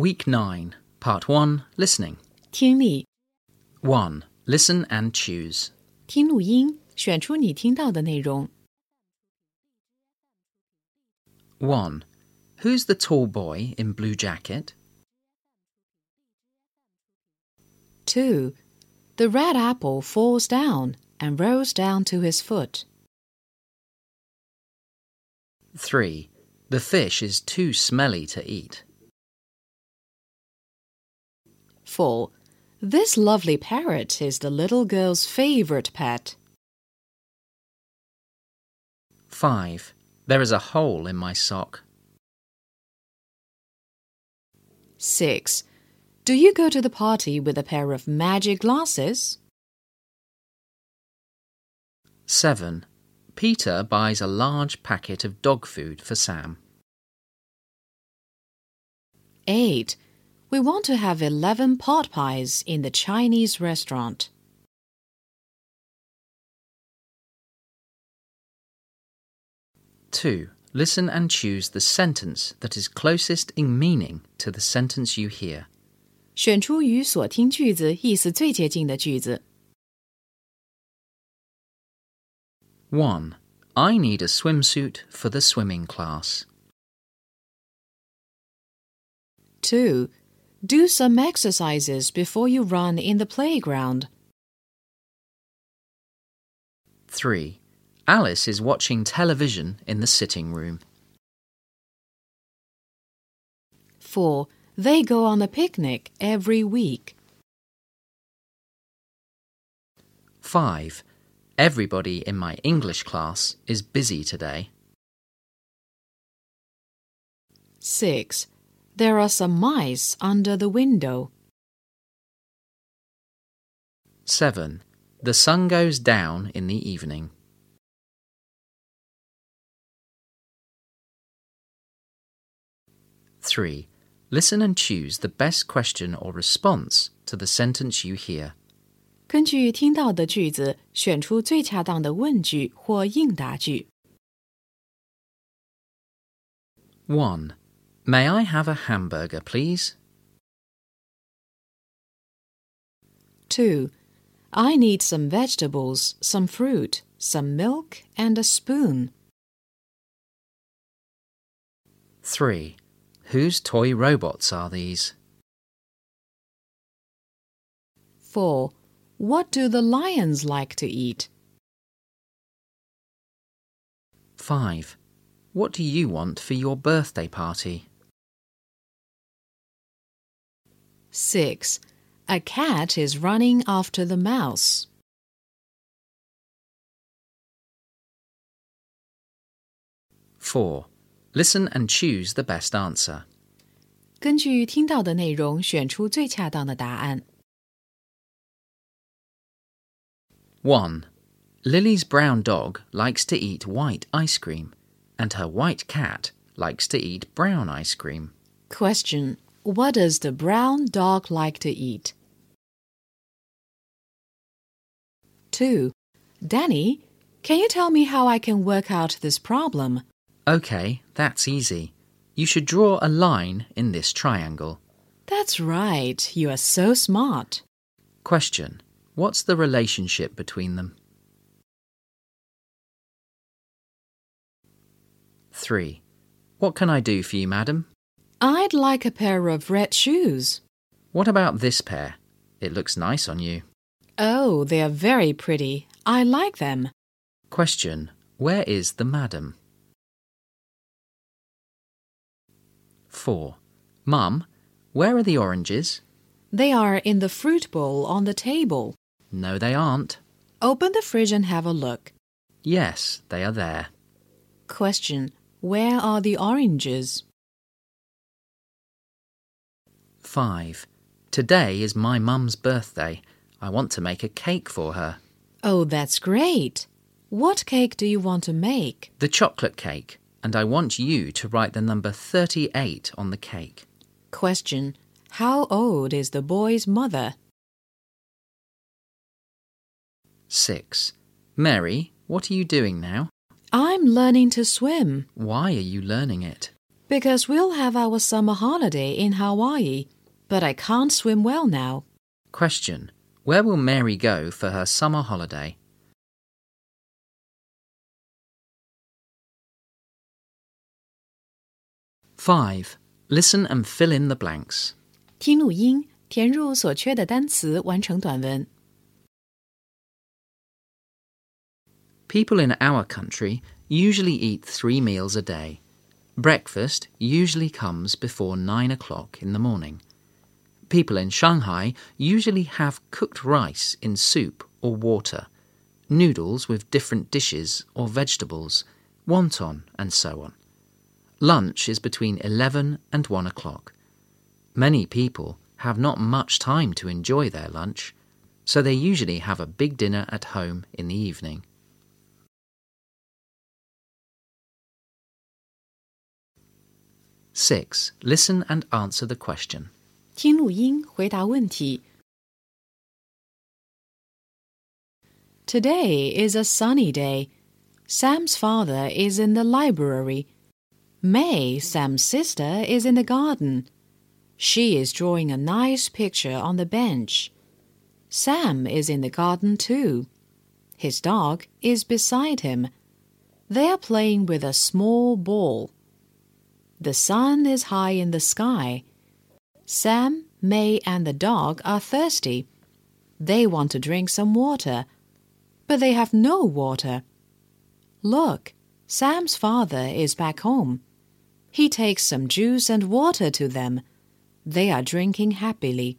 Week 9, Part 1 Listening. 听力 1. Listen and choose. 听录音，选出你听到的内容。 1. Who's the tall boy in blue jacket? 2. The red apple falls down and rolls down to his foot. 3. The fish is too smelly to eat. 4. This lovely parrot is the little girl's favorite pet. 5. There is a hole in my sock. 6. Do you go to the party with a pair of magic glasses? 7. Peter buys a large packet of dog food for Sam. 8. We want to have 11 pot pies in the Chinese restaurant. 2. Listen and choose the sentence that is closest in meaning to the sentence you hear. 选出与所听句子意思最接近的句子。 1. I need a swimsuit for the swimming class. 2. Do some exercises before you run in the playground. 3. Alice is watching television in the sitting room. 4. They go on a picnic every week. 5. Everybody in my English class is busy today. 6. There are some mice under the window. 7. The sun goes down in the evening. 3. Listen and choose the best question or response to the sentence you hear. 根据听到的句子，选出最恰当的问句或应答句。 1. May I have a hamburger, please? 2. I need some vegetables, some fruit, some milk, and a spoon. 3. Whose toy robots are these? 4. What do the lions like to eat? 5. What do you want for your birthday party? 6. A cat is running after the mouse. 4. Listen and choose the best answer. 根据听到的内容，选出最恰当的答案。 1. Lily's brown dog likes to eat white ice cream, and her white cat likes to eat brown ice cream. Question what does the brown dog like to eat? 2. Danny, can you tell me how I can work out this problem? OK, that's easy. You should draw a line in this triangle. That's right. You are so smart. Question What's the relationship between them? 3. What can I do for you, madam? I'd like a pair of red shoes. What about this pair? It looks nice on you. Oh, they are very pretty. I like them. Question Where is the madam? 4. Mum, where are the oranges? They are in the fruit bowl on the table. No, they aren't. Open the fridge and have a look. Yes, they are there. Question Where are the oranges? 5. Today is my mum's birthday. I want to make a cake for her. Oh, that's great. What cake do you want to make? The chocolate cake, and I want you to write the number 38 on the cake. Question How old is the boy's mother? 6. Mary, what are you doing now? I'm learning to swim Why are you learning it? Because we'll have our summer holiday in Hawaii, but I can't swim well now. Question Where will Mary go for her summer holiday? Five. Listen and fill in the blanks. 听录音，填入所缺的单词，完成短文。 People in our country usually eat three meals a day. Breakfast usually comes before nine o'clock in the morning. People in Shanghai usually have cooked rice in soup or water, noodles with different dishes or vegetables, wonton, and so on. Lunch is between 11 and 1 o'clock. Many people have not much time to enjoy their lunch, so they usually have a big dinner at home in the evening. Six. Listen and answer the question. 听录音，回答问题。Today is a sunny day. Sam's father is in the library. May, Sam's sister, is in the garden. She is drawing a nice picture on the bench. Sam is in the garden too. His dog is beside him. They are playing with a small ball. The sun is high in the sky. Sam, May, and the dog are thirsty. They want to drink some water, but they have no water. Look, Sam's father is back home. He takes some juice and water to them. They are drinking happily.